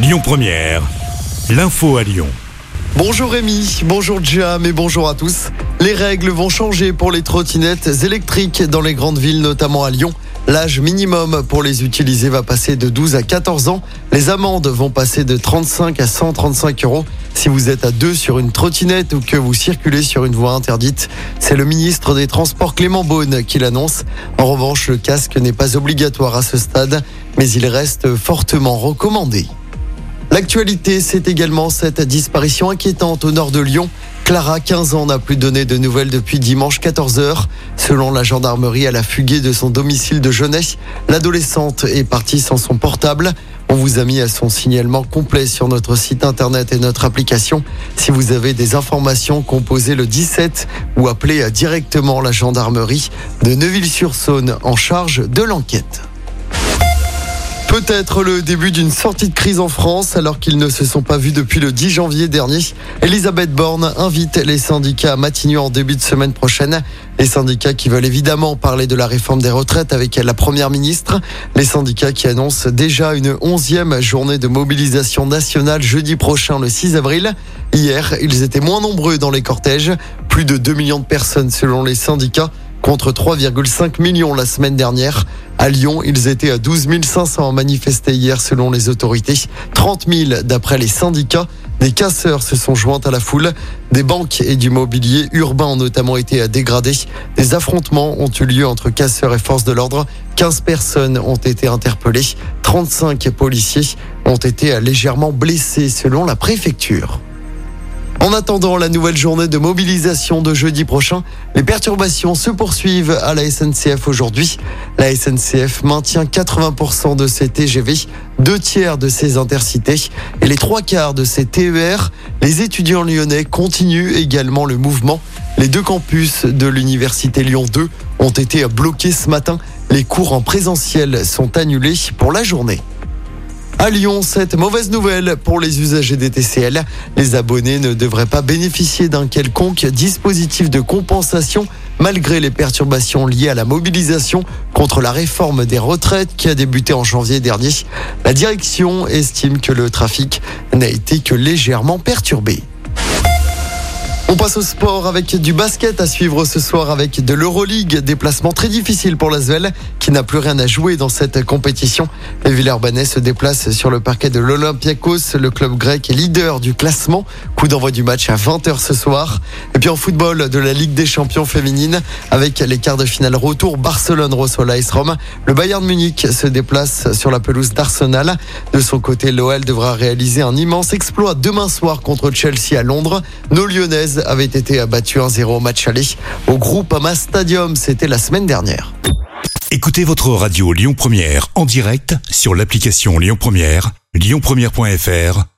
Lyon Première, l'info à Lyon. Bonjour Rémi, bonjour Jam et bonjour à tous. Les règles vont changer pour les trottinettes électriques dans les grandes villes, notamment à Lyon. L'âge minimum pour les utiliser va passer de 12 à 14 ans. Les amendes vont passer de 35 à 135 euros. Si vous êtes à deux sur une trottinette ou que vous circulez sur une voie interdite, c'est le ministre des Transports Clément Beaune qui l'annonce. En revanche, le casque n'est pas obligatoire à ce stade, mais il reste fortement recommandé. L'actualité, c'est également cette disparition inquiétante au nord de Lyon. Clara, 15 ans, n'a plus donné de nouvelles depuis dimanche 14h. Selon la gendarmerie, elle a fugué de son domicile de jeunesse. L'adolescente est partie sans son portable. On vous a mis à son signalement complet sur notre site internet et notre application. Si vous avez des informations, composez le 17 ou appelez directement la gendarmerie de Neuville-sur-Saône en charge de l'enquête. Peut-être le début d'une sortie de crise en France alors qu'ils ne se sont pas vus depuis le 10 janvier dernier. Elisabeth Borne invite les syndicats à Matignon en début de semaine prochaine. Les syndicats qui veulent évidemment parler de la réforme des retraites avec la première ministre. Les syndicats qui annoncent déjà une onzième journée de mobilisation nationale jeudi prochain le 6 avril. Hier, ils étaient moins nombreux dans les cortèges. Plus de 2 millions de personnes selon les syndicats contre 3,5 millions la semaine dernière. À Lyon, ils étaient à 12 500 manifestés hier selon les autorités, 30 000 d'après les syndicats. Des casseurs se sont joints à la foule. Des banques et du mobilier urbain ont notamment été dégradés. Des affrontements ont eu lieu entre casseurs et forces de l'ordre. 15 personnes ont été interpellées. 35 policiers ont été légèrement blessés selon la préfecture. En attendant la nouvelle journée de mobilisation de jeudi prochain, les perturbations se poursuivent à la SNCF aujourd'hui. La SNCF maintient 80% de ses TGV, deux tiers de ses intercités et les trois quarts de ses TER. Les étudiants lyonnais continuent également le mouvement. Les deux campus de l'université Lyon 2 ont été bloqués ce matin. Les cours en présentiel sont annulés pour la journée. À Lyon, cette mauvaise nouvelle pour les usagers des TCL. Les abonnés ne devraient pas bénéficier d'un quelconque dispositif de compensation malgré les perturbations liées à la mobilisation contre la réforme des retraites qui a débuté en janvier dernier. La direction estime que le trafic n'a été que légèrement perturbé. On passe au sport avec du basket à suivre ce soir avec de l'Euroleague. Déplacement très difficile pour l'Asvel qui n'a plus rien à jouer dans cette compétition. Les Villeurbanais se déplacent sur le parquet de l'Olympiakos. Le club grec leader du classement. Coup d'envoi du match à 20h ce soir. Et puis en football de la Ligue des champions féminines avec les quarts de finale retour Barcelone reçoit l'AS Rome. Le Bayern Munich se déplace sur la pelouse d'Arsenal. De son côté, l'OL devra réaliser un immense exploit demain soir contre Chelsea à Londres. Nos Lyonnaises avait été abattu 1-0 au match aller au Groupama Stadium. C'était la semaine dernière. Écoutez votre radio Lyon Première en direct sur l'application Lyon Première, lyonpremière.fr